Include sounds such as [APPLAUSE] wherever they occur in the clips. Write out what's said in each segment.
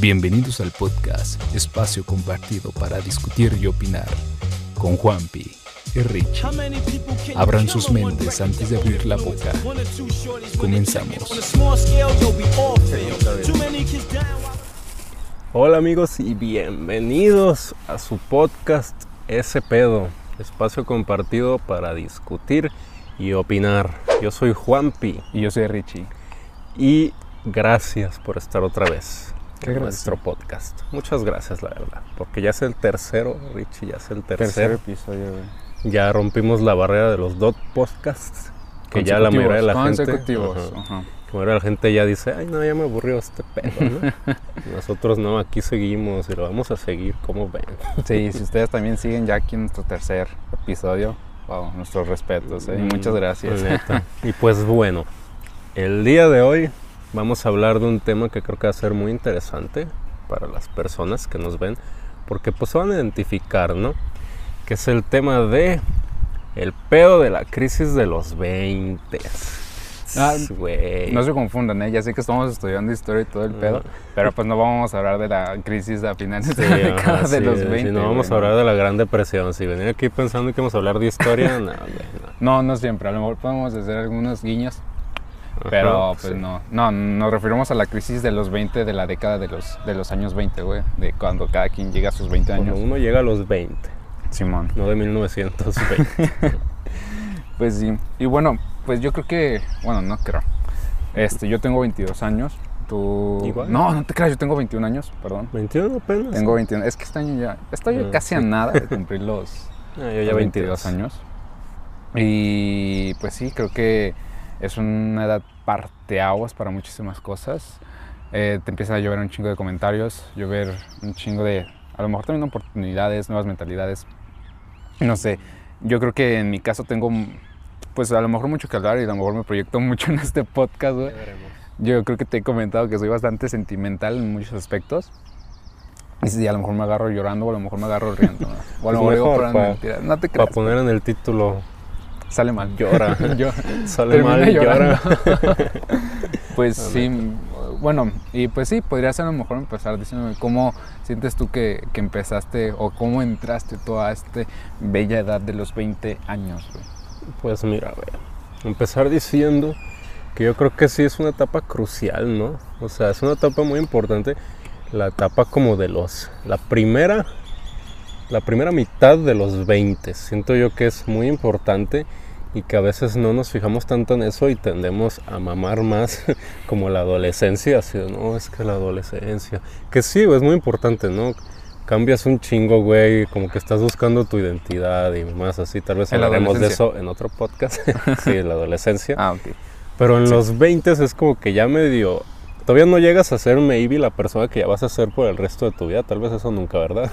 Bienvenidos al podcast, espacio compartido para discutir y opinar con Juanpi y Richie. Abran sus mentes antes de abrir la boca. Comenzamos. Hola amigos y bienvenidos a su podcast Ese Pedo, espacio compartido para discutir y opinar. Yo soy Juanpi Y yo soy Richie. y gracias por estar otra vez Qué nuestro podcast. Muchas gracias, la verdad, porque ya es el tercero, Richie, ya es el Tercer tercero. episodio, güey. Ya rompimos la barrera de los dot podcasts, que ya la mayoría de la gente, Consecutivos. Ajá. ajá. la mayoría de la gente ya dice, ay no, ya me aburrió este pedo, ¿no? [LAUGHS] Nosotros no, aquí seguimos y lo vamos a seguir, como ven. Sí, si ustedes también siguen ya aquí en nuestro tercer episodio, wow, nuestros respetos, ¿eh? Y muchas gracias. Mm, y pues bueno, el día de hoy vamos a hablar de un tema que creo que va a ser muy interesante para las personas que nos ven, porque pues van a identificar, ¿no? Que es el tema de el pedo de la crisis de los 20. Ah. No se confundan, ¿eh? Ya sé que estamos estudiando historia y todo el pedo, pero pues no vamos a hablar de la crisis a finales Sí, de ajá, de sí, los sí, 20. no vamos a güey, hablar de la Gran Depresión. Si venir aquí pensando que vamos a hablar de historia, [LAUGHS] no, no. No, no siempre. A lo mejor podemos hacer algunos guiños, pero pues sí. no. No, nos referimos a la crisis de los 20 de la década de los, de los años 20, güey. De cuando cada quien llega a sus 20 Cuando años. uno llega a los 20, Simón. no de 1920. [LAUGHS] Pues sí. Y bueno, pues yo creo que, bueno, no creo. Este, yo tengo 22 años. Tú Igual. No, no te creas, yo tengo 21 años, perdón. 21 apenas. Tengo 21. Es que este año ya estoy Ah, casi a sí. nada de [LAUGHS] cumplir los Ah, yo ya los 22 años. Y pues sí, creo que es una edad parteaguas para muchísimas cosas. Eh, te empieza a llover un chingo de comentarios, llover un chingo de, a lo mejor también oportunidades, nuevas mentalidades. No sé, yo creo que en mi caso tengo, pues a lo mejor mucho que hablar y a lo mejor me proyecto [LAUGHS] mucho en este podcast, güey. Yo creo que te he comentado que soy bastante sentimental en muchos aspectos. Y sí, a lo mejor me agarro llorando o a lo mejor me agarro riendo. ¿no? O a lo mejor mejor, puras pa- mentiras. No te Para creas. poner en el título, Sale mal. llora. [LAUGHS] Yo- Sale termina mal, llorando. llora. [LAUGHS] Pues sí, bueno, y pues sí, podría ser a lo mejor empezar diciéndome cómo sientes tú que, que empezaste o cómo entraste tú a esta bella edad de los 20 años, güey. Pues mira, güey. Empezar diciendo que yo creo que sí es una etapa crucial, ¿no? O sea, es una etapa muy importante. La etapa como de los. La primera. La primera mitad de los 20. Siento yo que es muy importante y que a veces no nos fijamos tanto en eso y tendemos a mamar más [LAUGHS] como la adolescencia. Así, no, es que la adolescencia. Que sí, es muy importante, ¿no? Cambias un chingo, güey, como que estás buscando tu identidad y más así. Tal vez hablaremos de eso en otro podcast. [LAUGHS] sí, en la adolescencia. Ah, ok. Pero en los 20 es como que ya medio. Todavía no llegas a ser maybe la persona que ya vas a ser por el resto de tu vida. Tal vez eso nunca, ¿verdad?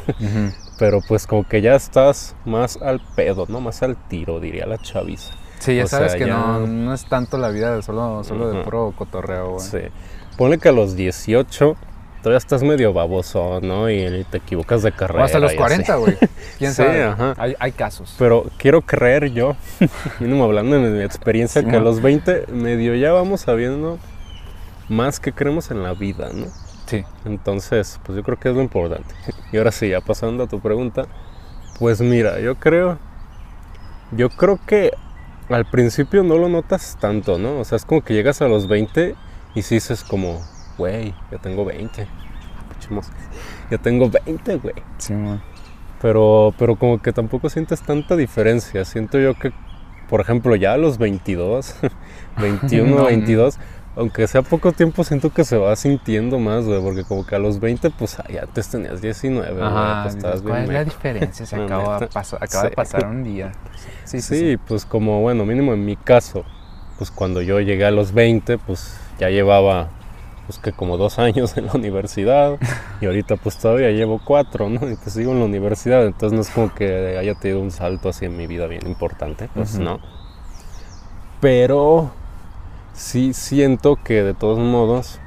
Pero pues como que ya estás más al pedo, ¿no? Más al tiro, diría la chaviza. Sí, ya O sabes sea, que ya- no, no es tanto la vida de solo, solo de Ujú. puro cotorreo, güey. Sí. Ponle que a los 18 todavía estás medio baboso, ¿no? Y te equivocas de carrera. O hasta los y así. 40, güey. [LAUGHS] ¿Quién Sí, sabe? ajá. Hay, hay casos. Pero quiero creer yo, [LAUGHS] mínimo hablando de mi experiencia, Sí, que a los 20 medio ya vamos sabiendo más que creemos en la vida, ¿no? Sí. Entonces, pues yo creo que es lo importante. [LAUGHS] Y ahora sí, ya pasando a tu pregunta, pues mira, yo creo, yo creo que al principio no lo notas tanto, ¿no? O sea, es como que llegas a los 20 y sí dices como, güey, ya tengo 20. Ah, mosca. [LAUGHS] Ya tengo 20, güey. Sí, man. Pero, pero como que tampoco sientes tanta diferencia. Siento yo que, por ejemplo, ya a los 22, 21, [LAUGHS] No. 22, aunque sea poco tiempo, siento que se va sintiendo más, güey. Porque como que a los 20, pues ay, antes tenías 19, güey. Ajá, pues dices, estabas ¿cuál es la diferencia? Se [LAUGHS] acaba, neta, pasó- acaba de sí. pasar un día. [LAUGHS] Sí, sí, Sí, sí. pues como, bueno, mínimo en mi caso, pues cuando yo llegué a los 20, pues ya llevaba, pues que como dos años en la universidad. y ahorita pues todavía llevo cuatro, ¿no? Y pues sigo en la universidad, entonces no es como que haya tenido un salto así en mi vida bien importante, pues no. Pero sí siento que de todos modos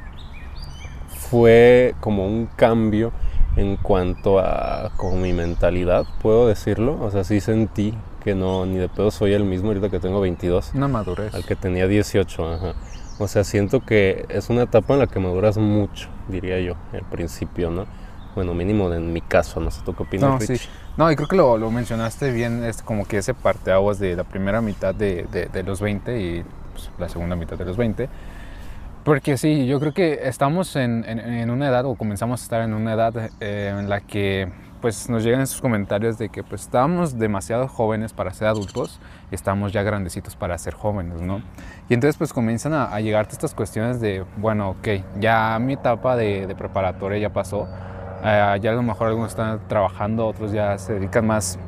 fue como un cambio en cuanto a como mi mentalidad, puedo decirlo. O sea, sí sentí que no, ni de pedo soy el mismo ahorita que tengo 22, Una madurez. al que tenía 18, ajá. O sea, siento que es una etapa en la que maduras mucho, diría yo, al principio, ¿no? Bueno, mínimo en mi caso, no sé tú qué opinas, no, Sí. No, y creo que lo, lo, mencionaste bien, es como que ese parteaguas de la primera mitad de, de, los 20 y pues, la segunda mitad de los 20. Porque sí, yo creo que estamos en, en, una edad, o comenzamos a estar en una edad eh, en la que pues nos llegan esos comentarios de que pues estábamos demasiado jóvenes para ser adultos y estamos ya grandecitos para ser jóvenes, ¿no? Y entonces pues comienzan a, a llegarte estas cuestiones de, bueno, ok, ya mi etapa de, de preparatoria ya pasó, eh, ya a lo mejor algunos están trabajando, otros ya se dedican más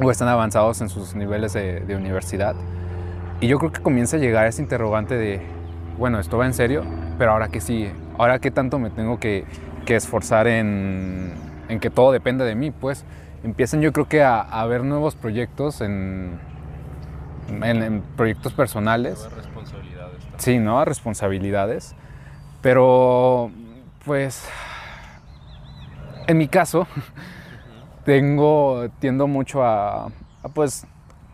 o están avanzados en sus niveles de, de universidad. Y yo creo que comienza a llegar ese interrogante de, bueno, esto va en serio, pero ahora qué sigue, ahora qué tanto me tengo que, que esforzar en en que todo depende de mí, pues empiezan yo creo que a, a ver nuevos proyectos en, en, proyectos personales. Nuevas responsabilidades. Sí, ¿no? Responsabilidades. Pero, pues, en mi caso, [LAUGHS] tengo, tiendo mucho a, a, pues,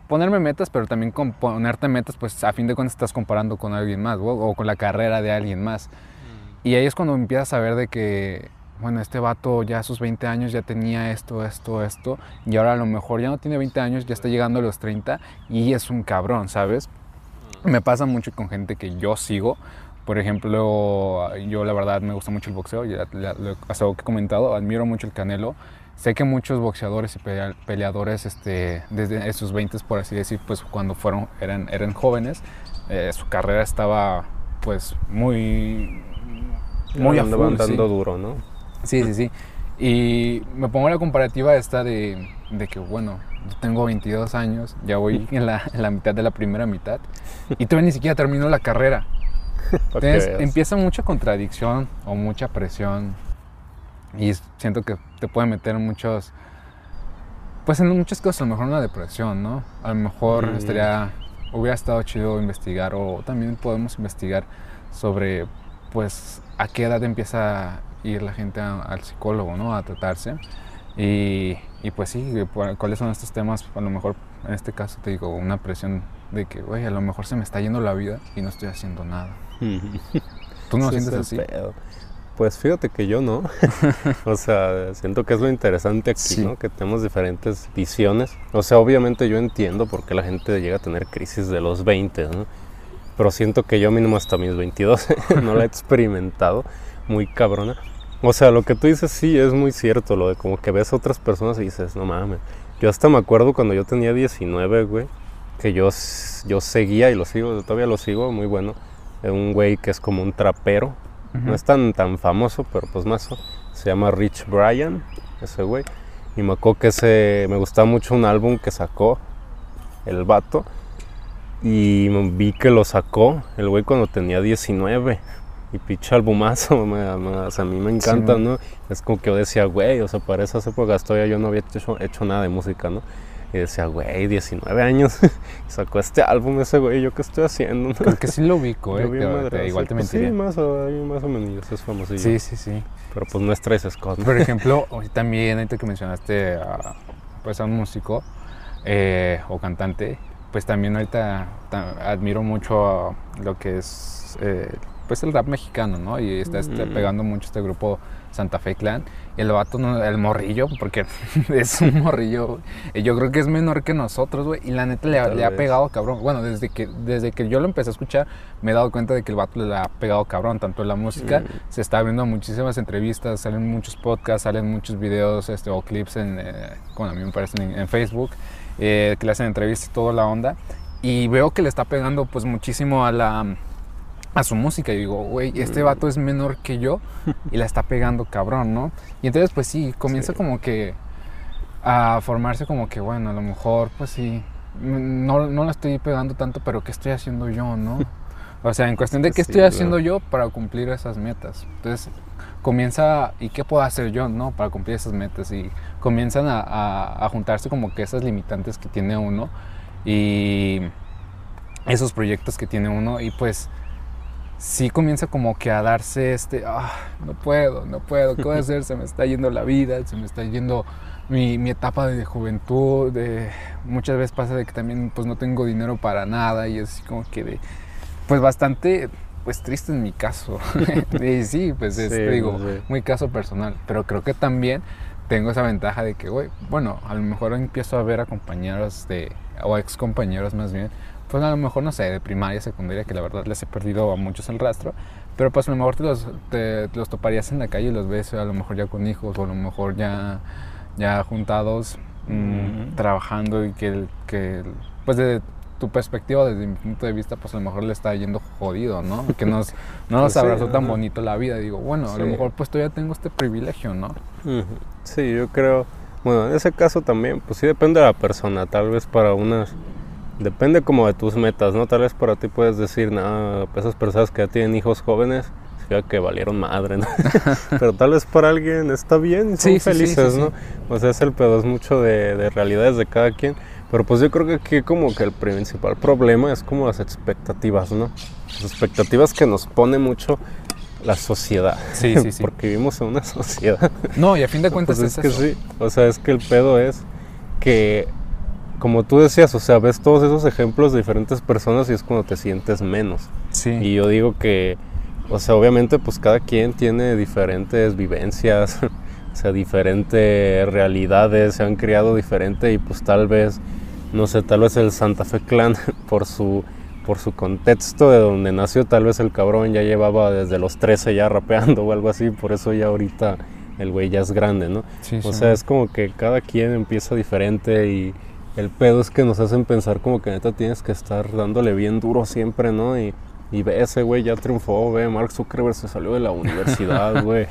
ponerme metas, pero también con ponerte metas, pues, a fin de cuentas estás comparando con alguien más, o, o con la carrera de alguien más. Mm. Y ahí es cuando empiezas a ver de que bueno, este vato ya a sus 20 años ya tenía esto, esto, esto, y ahora a lo mejor ya no tiene 20 años, ya está llegando a los 30 y es un cabrón, ¿sabes? Me pasa mucho con gente que yo sigo. Por ejemplo, yo la verdad me gusta mucho el boxeo, ya lo que he comentado, admiro mucho el Canelo. Sé que muchos boxeadores y peleadores este, desde sus 20, por así decir, pues cuando fueron, eran, eran jóvenes, eh, su carrera estaba pues muy... Muy andando duro, ¿no? Sí, sí, sí. Y me pongo la comparativa esta de, de que, bueno, yo tengo 22 años, ya voy [LAUGHS] en la, en la, mitad de la primera mitad y todavía ni siquiera termino la carrera. [LAUGHS] Entonces empieza mucha contradicción o mucha presión y siento que te puede meter muchos, pues en muchas cosas, a lo mejor una depresión, ¿no? A lo mejor mm. estaría, hubiera estado chido investigar o también podemos investigar sobre, pues, a qué edad empieza ir la gente al psicólogo, ¿no? A tratarse. Y, y, pues sí, ¿cuáles son estos temas? A lo mejor en este caso te digo una presión de que, güey, a lo mejor se me está yendo la vida y no estoy haciendo nada. ¿Tú no lo sientes así? Pues fíjate que yo no. [LAUGHS] o sea, siento que es lo interesante aquí, ¿no? Que tenemos diferentes visiones. O sea, obviamente yo entiendo por qué la gente llega a tener crisis de los 20, ¿no? Pero siento que yo mínimo hasta mis 22 [LAUGHS] no la he experimentado muy cabrona. O sea, lo que tú dices sí es muy cierto, lo de como que ves a otras personas y dices, no mames. Yo hasta me acuerdo cuando yo tenía 19, güey, que yo, yo seguía y lo sigo, todavía lo sigo, muy bueno. Un güey que es como un trapero, no es tan, tan famoso, pero pues más. Se llama Rich Brian, ese güey. Y me acuerdo que ese, me gustaba mucho un álbum que sacó el vato. Y vi que lo sacó el güey cuando tenía 19 y pinche albumazo, [LAUGHS] o sea, a mí me encanta, ¿no? Es como que yo decía, güey, o sea, para esas épocas todavía yo no había hecho, hecho nada de música, ¿no? Y decía, güey, 19 años, [LAUGHS] sacó este álbum ese güey, ¿yo qué estoy haciendo? ¿no? Creo que sí lo ubico, [LAUGHS] ¿eh? igual te pues mentiría. sí, más o, más o menos, es famosillo. Sí, sí, sí. Pero pues no es Trace Scott. Por [LAUGHS] ejemplo, hoy también, ahorita que mencionaste a, pues, a un músico eh, o cantante, pues también ahorita admiro mucho lo que es... Eh, pues el rap mexicano, ¿no? Y está este, pegando mucho este grupo Santa Fe Clan. Y el vato, el morrillo, porque [LAUGHS] es un morrillo, yo creo que es menor que nosotros, güey. Y la neta le, ha pegado cabrón. Bueno, desde que, desde que yo lo empecé a escuchar, me he dado cuenta de que el vato le ha pegado cabrón. Tanto en la música, mm. se está viendo muchísimas entrevistas, salen muchos podcasts, salen muchos videos este, o clips en, eh, a mí me parecen en, Facebook, eh, que le hacen entrevistas y toda la onda. Y veo que le está pegando pues muchísimo a la a su música y digo, güey, este mm. vato es menor que yo [LAUGHS] y la está pegando cabrón, ¿no? Y entonces pues sí, comienza como que a formarse como que, bueno, a lo mejor pues sí, no, no la estoy pegando tanto, pero ¿qué estoy haciendo yo, no? O sea, en cuestión de qué estoy haciendo yo para cumplir esas metas. Entonces comienza, ¿y qué puedo hacer yo, no? Para cumplir esas metas. Y comienzan a, a, a juntarse como que esas limitantes que tiene uno y esos proyectos que tiene uno y pues sí comienza como que a darse este, ah, no puedo, no puedo, ¿qué voy a hacer? Se me está yendo la vida, se me está yendo mi, mi etapa de juventud, de, muchas veces pasa de que también pues no tengo dinero para nada y es como que de, pues bastante pues triste en mi caso. [LAUGHS] y sí, pues es, digo, muy caso personal. Pero creo que también tengo esa ventaja de que, güey, bueno, a lo mejor empiezo a ver a compañeros de, o ex compañeros más bien, pues a lo mejor, no sé, de primaria, secundaria, que la verdad les he perdido a muchos el rastro, pero pues a lo mejor te los, te, los toparías en la calle y los ves a lo mejor ya con hijos o a lo mejor ya, ya juntados, mm, trabajando y que, que, pues de tu perspectiva, desde mi punto de vista, pues a lo mejor le está yendo jodido, ¿no? Que nos, no [LAUGHS] nos pues abrazó tan bonito la vida. Digo, bueno, a lo mejor pues todavía tengo este privilegio, ¿no? Sí, yo creo, bueno, en ese caso también, pues sí depende de la persona, tal vez para unas, depende como de tus metas, ¿no? Tal vez para ti puedes decir, nada, pues esas personas que ya tienen hijos jóvenes, significa que valieron madre, ¿no? [LAUGHS] [LAUGHS] Pero tal vez para alguien está bien, son felices, ¿no? O sea, es el pedo, es mucho de, de realidades de cada quien. Pero pues yo creo que aquí como que el principal problema es como las expectativas, ¿no? Las expectativas que nos pone mucho la sociedad. Sí, sí, [LAUGHS] sí. Porque vivimos en una sociedad. No, y a fin de cuentas pues es, que sí. O sea, es que el pedo es que, como tú decías, o sea, ves todos esos ejemplos de diferentes personas y es cuando te sientes menos. Sí. Y yo digo que, o sea, obviamente pues cada quien tiene diferentes vivencias, [LAUGHS] o sea, diferentes realidades, se han criado diferente y pues tal vez, no sé, tal vez el Santa Fe Clan [LAUGHS] por su por su contexto de donde nació, tal vez el cabrón ya llevaba desde los 13 ya rapeando o algo así, por eso ya ahorita el güey ya es grande, ¿no? o sea, es como que cada quien empieza diferente y el pedo es que nos hacen pensar como que neta tienes que estar dándole bien duro siempre, ¿no? Y, y ve ese güey ya triunfó, ve, Mark Zuckerberg se salió de la universidad, [LAUGHS] güey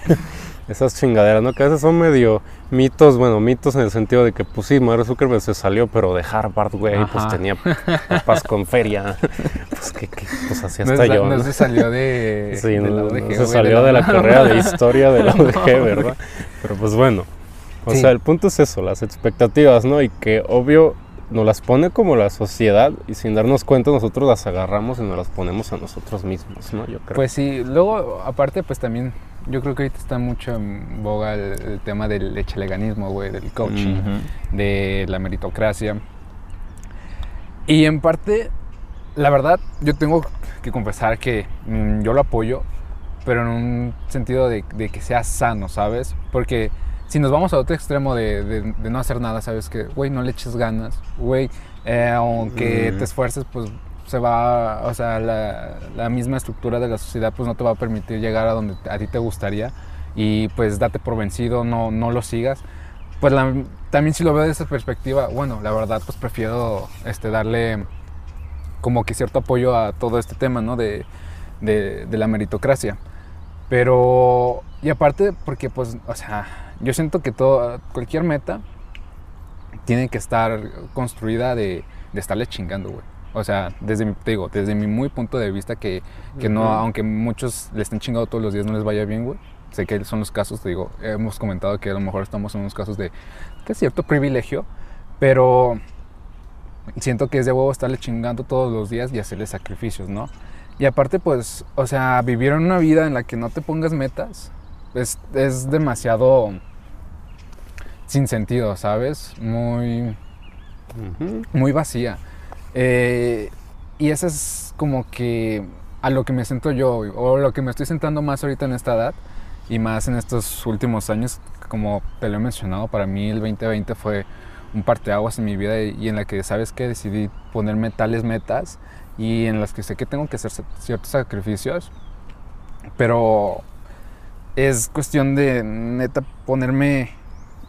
esas chingaderas, ¿no? Que a veces son medio mitos, bueno, mitos en el sentido de que, pues sí, Mark Zuckerberg se salió, pero de Harvard, güey, pues tenía paz con feria. pues que, pues así hasta yo. No, se salió de, sí, no, se salió de la, carrera de [LAUGHS] historia de la UDG, ¿verdad? Pero pues bueno, o sea, el punto es eso, las expectativas, ¿no? Y que obvio nos las pone como la sociedad y sin darnos cuenta nosotros las agarramos y nos las ponemos a nosotros mismos, ¿no? Yo creo. Pues sí, luego aparte pues también yo creo que ahorita está mucho en boga el, tema del echeleganismo, güey, del coaching, de la meritocracia. Y en parte, la verdad, yo tengo que confesar que mm, yo lo apoyo, pero en un sentido de, que sea sano, ¿sabes? Porque si nos vamos a otro extremo de, no hacer nada, ¿sabes? Que, güey, no le eches ganas, güey, eh, aunque te esfuerces, pues se va, o sea, la, misma estructura de la sociedad pues no te va a permitir llegar a donde a ti te gustaría y pues date por vencido, no, no lo sigas. Pues también si lo veo de esa perspectiva, bueno, la verdad pues prefiero este, darle como que cierto apoyo a todo este tema, ¿no? De, de, de la meritocracia. Pero, y aparte porque pues, o sea, yo siento que todo, cualquier meta tiene que estar construida de, de estarle chingando, güey. O sea, desde mi, digo, desde mi muy punto de vista que, que no, aunque muchos le estén chingando todos los días, no les vaya bien, güey. Sé que son los casos, te digo, hemos comentado que a lo mejor estamos en unos casos de, de cierto privilegio, pero siento que es de huevo estarle chingando todos los días y hacerle sacrificios, ¿no? Y aparte, pues, o sea, vivir en una vida en la que no te pongas metas es, es demasiado sin sentido, ¿sabes? Muy, muy vacía. Eh, y eso es como que a lo que me siento yo, o lo que me estoy sentando más ahorita en esta edad, y más en estos últimos años, como te lo he mencionado, para mí el 2020 fue un parteaguas en mi vida y en la que, ¿sabes que Decidí ponerme tales metas y en las que sé que tengo que hacer ciertos sacrificios, pero es cuestión de neta ponerme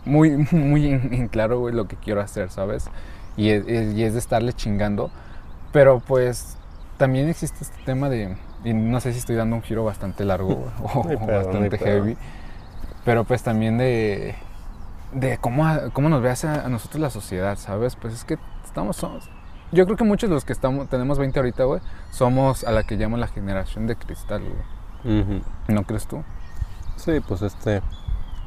muy, [LAUGHS] muy en, claro lo que quiero hacer, ¿sabes? y es, de estarle chingando. Pero pues también existe este tema de, y no sé si estoy dando un giro bastante largo [LAUGHS] o, bastante heavy, pero pues también de, de cómo, cómo nos ve a, nosotros la sociedad, ¿sabes? Pues es que estamos, somos, yo creo que muchos de los que estamos, tenemos 20 ahorita, güey, somos a la que llaman la generación de cristal, güey. ¿No crees tú? Sí, pues este,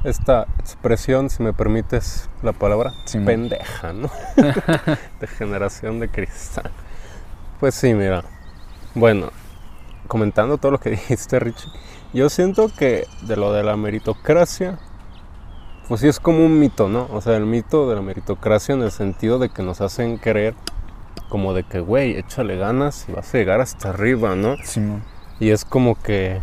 esta expresión, si me permites la palabra, pendeja, ¿no? [LAUGHS] de generación de cristal. Pues sí, mira. Bueno, comentando todo lo que [LAUGHS] dijiste, Richie, yo siento que de lo de la meritocracia, pues sí es como un mito, ¿no? O sea, el mito de la meritocracia en el sentido de que nos hacen creer como de que, güey, échale ganas y vas a llegar hasta arriba, ¿no? Sí, Y es como que,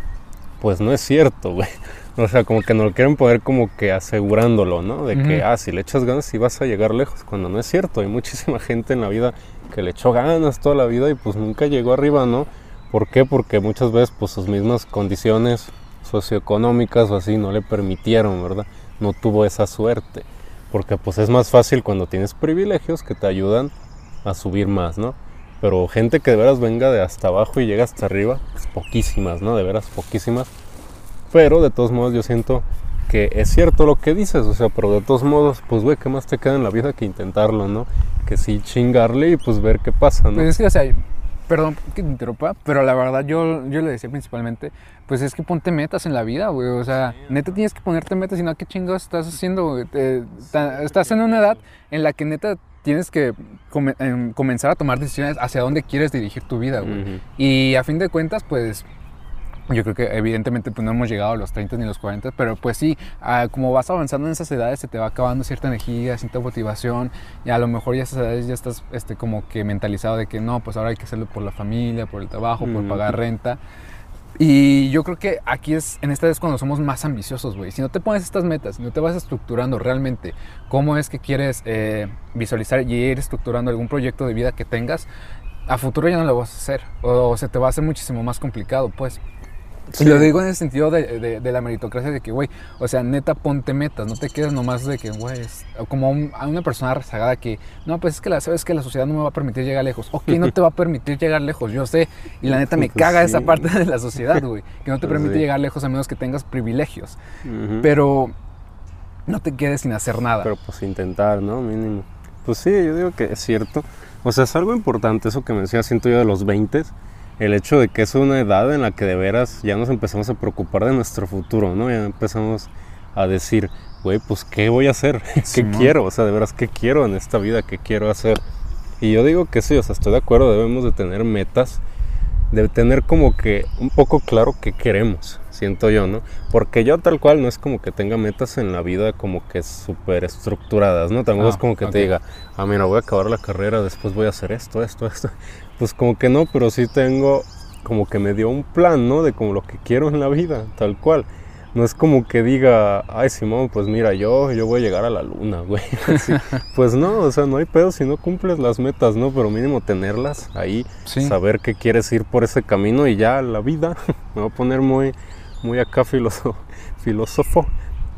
pues no es cierto, güey. [LAUGHS] O sea, como que no lo quieren poner como que asegurándolo, ¿no? De que, ah, si le echas ganas sí vas a llegar lejos, cuando no es cierto. Hay muchísima [LAUGHS] gente en la vida que le echó ganas toda la vida y pues nunca llegó arriba, ¿no? ¿Por qué? Porque muchas veces pues sus mismas condiciones socioeconómicas o así no le permitieron, ¿verdad? No tuvo esa suerte. Porque pues es más fácil cuando tienes privilegios que te ayudan a subir más, ¿no? Pero gente que de veras venga de hasta abajo y llega hasta arriba, pues poquísimas, ¿no? De veras poquísimas. Pero de todos modos yo siento que es cierto lo que dices, o sea, pero de todos modos, pues güey, ¿qué más te queda en la vida que intentarlo, ¿no? Que sí chingarle y pues ver qué pasa, ¿no? Pues es que, o sea, perdón que te interrumpa, pero la verdad yo, yo le decía principalmente, pues es que ponte metas en la vida, güey, o sea, neta tienes que ponerte metas, y no, ¿qué chingados estás haciendo? estás en una edad en la que neta tienes que em, comenzar a tomar decisiones hacia dónde quieres dirigir tu vida, güey. Y a fin de cuentas, pues yo creo que evidentemente pues no hemos llegado a los 30 ni los 40, pero pues sí, ah, como vas avanzando en esas edades se te va acabando cierta energía, cierta motivación y a lo mejor ya esas edades ya estás este, como que mentalizado de que no, pues ahora hay que hacerlo por la familia, por el trabajo, por pagar renta. Y yo creo que aquí es, en esta vez cuando somos más ambiciosos, güey. Si no te pones estas metas, si no te vas estructurando realmente cómo es que quieres eh, visualizar y ir estructurando algún proyecto de vida que tengas, a futuro ya no lo vas a hacer. O se te va a hacer muchísimo más complicado, pues. Y lo digo en el sentido de, de, la meritocracia, de que, güey, o sea, neta, ponte metas, no te quedes nomás de que, güey, como a una persona rezagada que, no, pues es que la, sabes que la sociedad no me va a permitir llegar lejos. Ok, no te va a permitir llegar lejos, yo sé, y la neta me [LAUGHS] caga esa parte de la sociedad, güey, que no te permite llegar lejos a menos que tengas privilegios. Pero no te quedes sin hacer nada. Pero pues intentar, ¿no? Mínimo. Pues sí, yo digo que es cierto. O sea, es algo importante eso que me decía, siento yo de los 20 el hecho de que es una edad en la que de veras ya nos empezamos a preocupar de nuestro futuro, ¿no? Ya empezamos a decir, güey, pues ¿qué voy a hacer? [LAUGHS] ¿Qué quiero? O sea, de veras, ¿qué quiero en esta vida? ¿Qué quiero hacer? Y yo digo que sí, o sea, estoy de acuerdo, debemos de tener metas, de tener como que un poco claro qué queremos, siento yo, ¿no? Porque yo tal cual no es como que tenga metas en la vida como que súper estructuradas, ¿no? Tampoco es ah, como que te diga, ah, mira, voy a acabar la carrera, después voy a hacer esto, esto, esto. Pues como que no, pero sí tengo como que me dio un plan, ¿no? De como lo que quiero en la vida, tal cual. No es como que diga, ay Simón, pues mira, yo, yo voy a llegar a la luna, [LAUGHS] güey. pues no, o sea, no hay pedo si no cumples las metas, ¿no? Pero mínimo tenerlas ahí, saber que quieres ir por ese camino y ya la vida, [LAUGHS] me voy a poner muy, muy acá filósofo,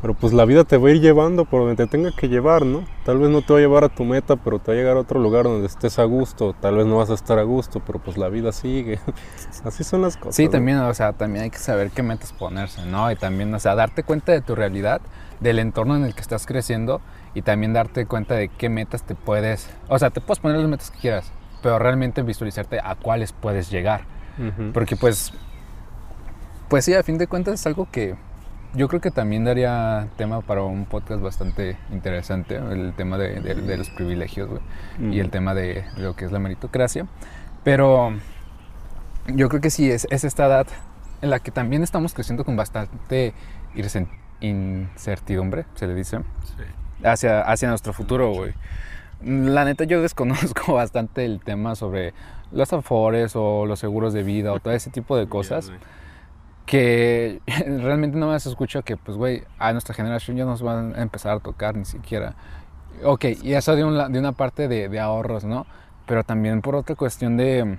pero pues la vida te va a ir llevando por donde te tenga que llevar, ¿no? Tal vez no te va a llevar a tu meta, pero te va a llegar a otro lugar donde estés a gusto. Tal vez no vas a estar a gusto, pero pues la vida sigue. [LAUGHS] Así son las cosas. Sí, también, o sea, también hay que saber qué metas ponerse, ¿no? Y también, o sea, darte cuenta de tu realidad, del entorno en el que estás creciendo y también darte cuenta de qué metas te puedes, o sea, te puedes poner las metas que quieras, pero realmente visualizarte a cuáles puedes llegar. Porque pues, pues sí, a fin de cuentas es algo que yo creo que también daría tema para un podcast bastante interesante, el tema de, los privilegios y el tema de lo que es la meritocracia. Pero yo creo que sí, es, esta edad en la que también estamos creciendo con bastante incertidumbre, se le dice, hacia, hacia nuestro futuro, güey. La neta yo desconozco [LAUGHS] bastante el tema sobre los afores o los seguros de vida o todo ese tipo de cosas que [LAUGHS] realmente no me se escucha que, pues, güey, a nuestra generación ya nos van a empezar a tocar ni siquiera. Ok, y eso de, de una parte de, de, ahorros, ¿no? Pero también por otra cuestión de,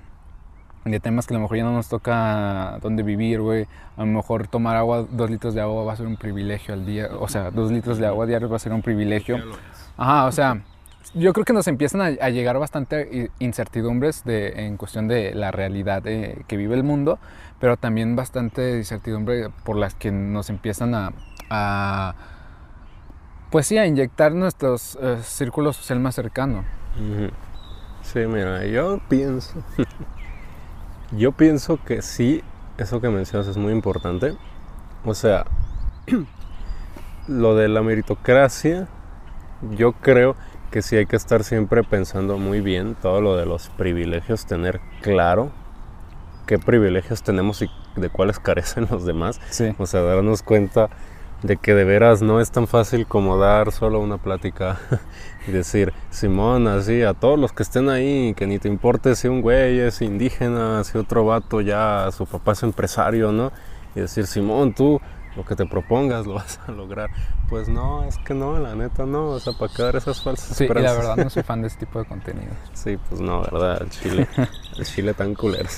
de temas que a lo mejor ya no nos toca dónde vivir, güey. A lo mejor tomar agua, dos litros de agua va a ser un privilegio al día. O sea, dos litros de agua diarios va a ser un privilegio. Ajá, o sea, yo creo que nos empiezan a, llegar bastante incertidumbres de, en cuestión de la realidad que vive el mundo, pero también bastante incertidumbre por las que nos empiezan a, pues sí, a inyectar nuestros eh, círculos social más cercano. Sí, mira, yo pienso, yo pienso que sí, eso que mencionas es muy importante. O sea, [CLEARS THROAT] lo de la meritocracia, yo creo que sí hay que estar siempre pensando muy bien todo lo de los privilegios, tener claro qué privilegios tenemos y de cuáles [LAUGHS] carecen los demás. O sea, darnos cuenta de que de veras no es tan fácil como dar solo una plática [LAUGHS] y decir, Simón, así, a todos los que estén ahí, que ni te importe si un güey es indígena, si otro vato ya, su papá es empresario, ¿no? Y decir, Simón, tú lo que te propongas lo vas a lograr. Pues no, es que no, la neta no, o sea, para quedar esas falsas Sí, y la verdad no soy fan de [LAUGHS] este tipo de contenido. Sí, pues no, ¿verdad? El chile, [LAUGHS] el chile tan culero.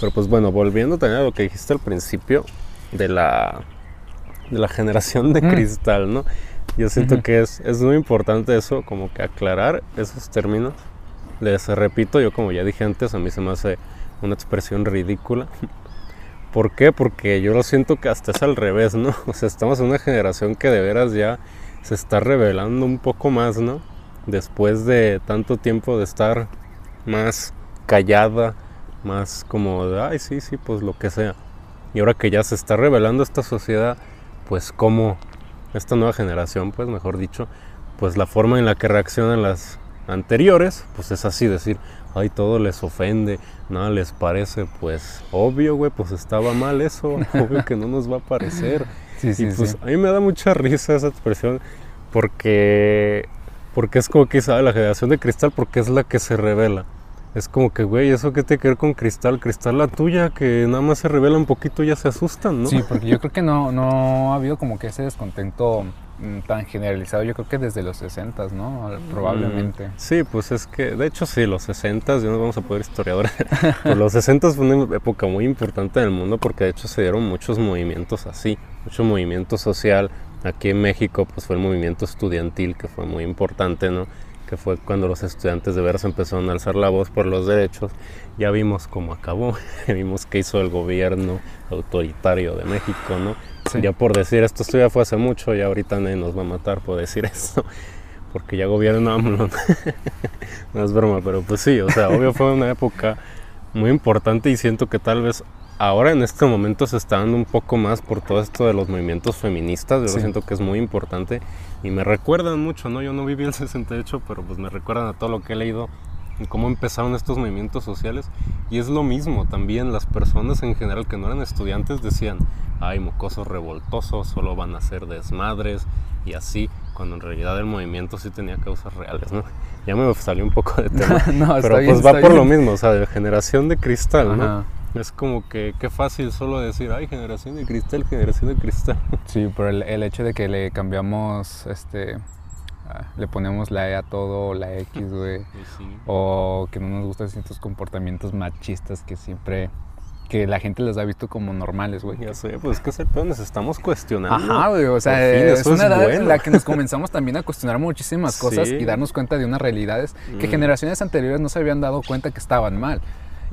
Pero pues bueno, volviendo también a lo que dijiste al principio de la, de la generación de mm. cristal, ¿no? Yo siento que es, es muy importante eso, como que aclarar esos términos. Les repito, yo como ya dije antes, a mí se me hace una expresión ridícula. ¿Por qué? Porque yo lo siento que hasta es al revés, ¿no? [LAUGHS] O sea, estamos en una generación que de veras ya se está revelando un poco más, ¿no? Después de tanto tiempo de estar más callada, más como de, ay, sí, sí, pues lo que sea. Y ahora que ya se está revelando esta sociedad, pues cómo esta nueva generación, pues mejor dicho, pues la forma en la que reaccionan las anteriores, pues es así decir, ay, todo les ofende, nada les parece, pues obvio, güey, pues estaba mal eso, [LAUGHS] obvio que no nos va a parecer. Sí, sí, y pues a mí me da mucha risa esa expresión porque porque es como que sabe la generación de cristal porque es la que se revela. Es como que, güey, ¿eso qué tiene que ver con cristal? Cristal la tuya, que nada más se revela un poquito y ya se asustan, ¿no? Sí, porque yo creo que no, no ha habido como que ese descontento tan generalizado, yo creo que desde los 60, ¿no? Probablemente. Mm, sí, pues es que, de hecho sí, los 60, ya nos vamos a poder historiadores, [LAUGHS] pero los 60 fue una época muy importante en el mundo porque de hecho se dieron muchos movimientos así, mucho movimiento social. Aquí en México pues fue el movimiento estudiantil que fue muy importante, ¿no? que fue cuando los estudiantes de veras empezaron a alzar la voz por los derechos, ya vimos cómo acabó, [LAUGHS] vimos qué hizo el gobierno autoritario de México, ¿no? Ya por decir esto, esto ya fue hace mucho, y ahorita nadie nos va a matar por decir [LAUGHS] esto, porque ya gobierna AMLO. [LAUGHS] no es broma, pero pues sí, o sea, obvio fue una época muy importante y siento que tal vez ahora en este momento se está dando un poco más por todo esto de los movimientos feministas, yo siento que es muy importante y me recuerdan mucho, ¿no? Yo no viví el [LAUGHS] 68, pero pues me recuerdan a todo lo que he leído y cómo empezaron estos movimientos sociales. Y es lo mismo también, las personas en general que no eran estudiantes decían, ay, mocosos revoltosos, solo van a ser desmadres y así, cuando en realidad el movimiento sí tenía causas reales, ¿no? [LAUGHS] Ya me salió un poco de [LAUGHS] tema, no, pero pues va por lo mismo, o sea, de generación de cristal, ¿no? Es como que qué fácil solo decir, ay, generación de cristal, generación de cristal. Sí, por el, el hecho de que le cambiamos, este, le ponemos la E a todo, la X, [LAUGHS] güey. O que no nos gustan ciertos comportamientos machistas que siempre que la gente los ha visto como normales, güey. Ya sé, pues es que es el peor, nos estamos cuestionando. Ajá, güey, o sea, es una edad en la que nos comenzamos también a cuestionar muchísimas [LAUGHS] cosas y darnos cuenta de unas realidades que mm. generaciones anteriores no se habían dado cuenta que estaban mal.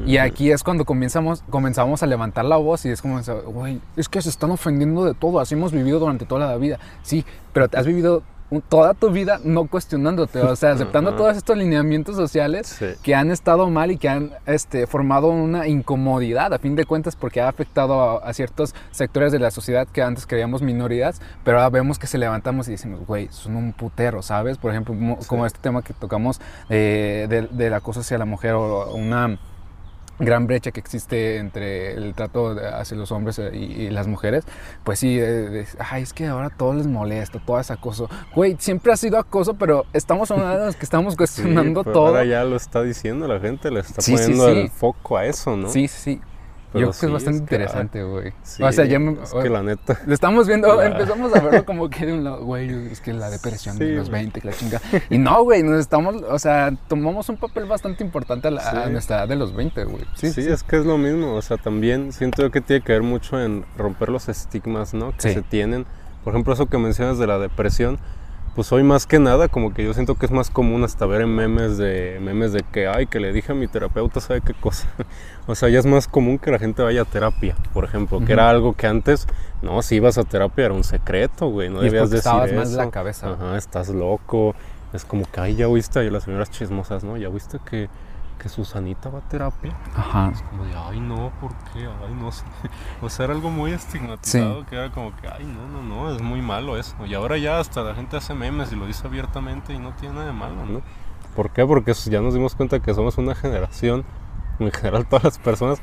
Y aquí es cuando comenzamos, comenzamos a levantar la voz y es como, güey, es que se están ofendiendo de todo, así hemos vivido durante toda la vida. Sí, pero has vivido toda tu vida no cuestionándote, o sea, aceptando todos estos lineamientos sociales que han estado mal y que han este, formado una incomodidad, a fin de cuentas, porque ha afectado a, ciertos sectores de la sociedad que antes creíamos minorías, pero ahora vemos que se levantamos y decimos, güey, son un putero, ¿sabes? Por ejemplo, como, este tema que tocamos eh, del de acoso hacia la mujer o una gran brecha que existe entre el trato hacia los hombres eh, y, las mujeres, pues sí, ay, es que ahora todo les molesta, todo es acoso. Güey, siempre ha sido acoso, pero estamos hablando de que estamos cuestionando todo. Ahora ya lo está diciendo la gente, le está poniendo el foco a eso, ¿no? Sí, sí. Yo creo que es bastante interesante, güey. o sea, ya me, es que la neta. Lo estamos viendo, [LAUGHS] empezamos a verlo como que de un lado, güey, es que la depresión de los 20, la chinga. [LAUGHS] Y no, güey, nos estamos, o sea, tomamos un papel bastante importante a, nuestra edad de los 20, güey. Sí, sí, es que es lo mismo. O sea, también siento yo que tiene que ver mucho en romper los estigmas, ¿no? Que se tienen. Por ejemplo, eso que mencionas de la depresión pues hoy más que nada como que yo siento que es más común hasta ver en memes de memes de que ay que le dije a mi terapeuta sabe qué cosa [LAUGHS] o sea ya es más común que la gente vaya a terapia por ejemplo que era algo que antes no si ibas a terapia era un secreto güey no debías decir estabas más la cabeza. Ajá estás loco es como que ay ya viste y las señoras chismosas no ya viste que que Susanita va a terapia. Ajá. Es como de, ay, no, ¿por qué? Ay, no sé. [LAUGHS] O sea, era algo muy estigmatizado que era como que, ay, no, no, no, es muy malo eso. Y ahora ya hasta la gente hace memes y lo dice abiertamente y no tiene nada de malo, ¿no? ¿Por qué? Porque ya nos dimos cuenta que somos una generación, [LAUGHS] en general todas las personas,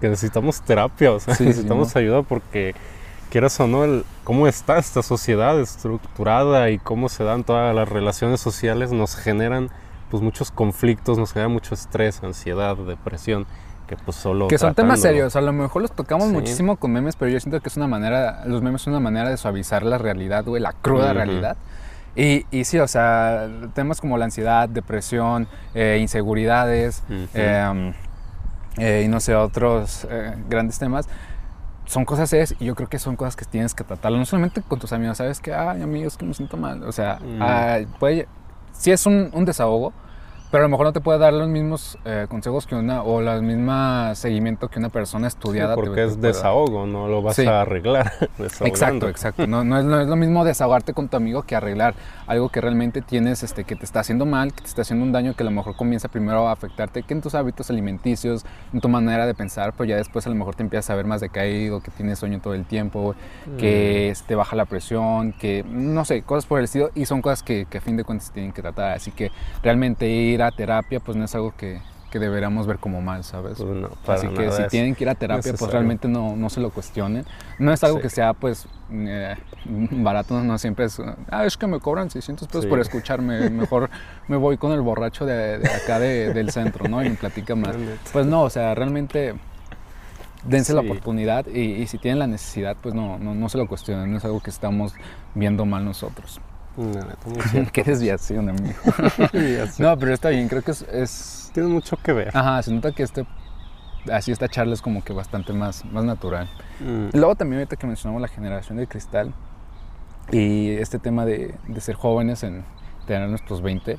que necesitamos terapia, o sea, necesitamos ayuda porque quieras o no, el, cómo está esta sociedad estructurada y cómo se dan todas las relaciones sociales nos generan pues muchos conflictos, nos genera mucho estrés, ansiedad, depresión, que pues solo... Que son temas serios, a lo mejor los tocamos muchísimo con memes, pero yo siento que es una manera, los memes son una manera de suavizar la realidad, güey, la cruda realidad. Y, y, sí, o sea, temas como la ansiedad, depresión, eh, inseguridades em, eh, y no sé, otros eh, grandes temas, son cosas serias y yo creo que son cosas que tienes que tratar, no solamente con tus amigos, sabes que, ay, amigos, que me siento mal, o sea, puede, si es un, un desahogo, pero a lo mejor no te puede dar los mismos eh, consejos que una o el mismo seguimiento que una persona estudiada. Sí, porque es desahogo, no lo vas a arreglar. [LAUGHS] exacto, exacto. No, no, es, no, es, lo mismo desahogarte con tu amigo que arreglar algo que realmente tienes, este, que te está haciendo mal, que te está haciendo un daño que a lo mejor comienza primero a afectarte, que en tus hábitos alimenticios, en tu manera de pensar, pero ya después a lo mejor te empiezas a ver más decaído, que tienes sueño todo el tiempo, que mm. te baja la presión, que no sé, cosas por el estilo, y son cosas que, que a fin de cuentas tienen que tratar. Así que realmente ir a terapia, pues no es algo que, que deberíamos ver como mal, ¿sabes? Pues Así que si tienen que ir a terapia, pues realmente no, no, se lo cuestionen. No es algo que sea, pues, eh, barato, no, siempre es, ah, es que me cobran 600 pesos por escucharme, mejor me voy con el borracho de, acá del centro, ¿no? Y me platica más. Pues no, o sea, realmente dense la oportunidad y, y, si tienen la necesidad, pues no, no, no se lo cuestionen, no es algo que estamos viendo mal nosotros. No, [LAUGHS] [LAUGHS] Qué desviación, amigo. no, pero está bien, creo que es, Tiene mucho que ver. Ajá, se nota que este, así esta charla es como que bastante más, más natural. Mm. Luego también ahorita que mencionamos la generación de cristal y este tema de, de ser jóvenes en tener nuestros 20,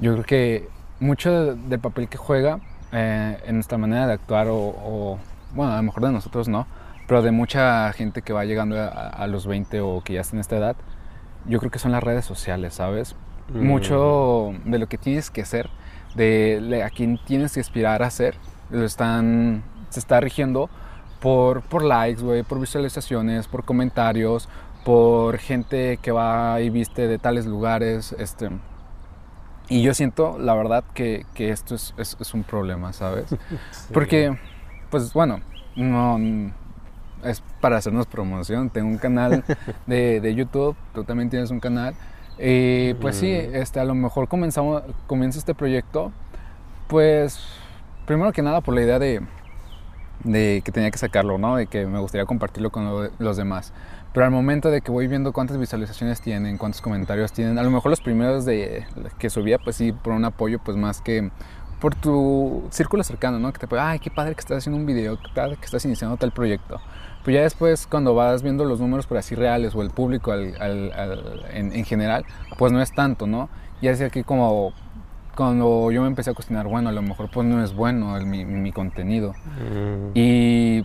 yo creo que mucho del papel que juega eh, en nuestra manera de actuar o, bueno, a lo mejor de nosotros no, pero de mucha gente que va llegando a, a los 20 o que ya está en esta edad, yo creo que son las redes sociales, ¿sabes? Mm. Mucho de lo que tienes que hacer, de a quien tienes que aspirar a ser, lo están, se está rigiendo por, por likes, güey, por visualizaciones, por comentarios, por gente que va y viste de tales lugares, este... Y yo siento, la verdad, que, que esto es, es, un problema, ¿sabes? [LAUGHS] Porque, pues bueno, no, es para hacernos promoción. Tengo un canal [LAUGHS] de, de YouTube, tú también tienes un canal. Y pues sí, este, a lo mejor comenzamos, comienza este proyecto, pues primero que nada por la idea de, de que tenía que sacarlo, ¿no? De que me gustaría compartirlo con los demás. Pero al momento de que voy viendo cuántas visualizaciones tienen, cuántos comentarios tienen, a lo mejor los primeros de que subía, pues sí, por un apoyo, pues más que por tu círculo cercano, ¿no? Que te ay, qué padre que estás haciendo un video, qué padre que estás iniciando tal proyecto. Pues ya después cuando vas viendo los números por así reales o el público en, general, pues no es tanto, ¿no? Ya es aquí como cuando yo me empecé a cuestionar, bueno, a lo mejor pues no es bueno mi, contenido. Mm. Y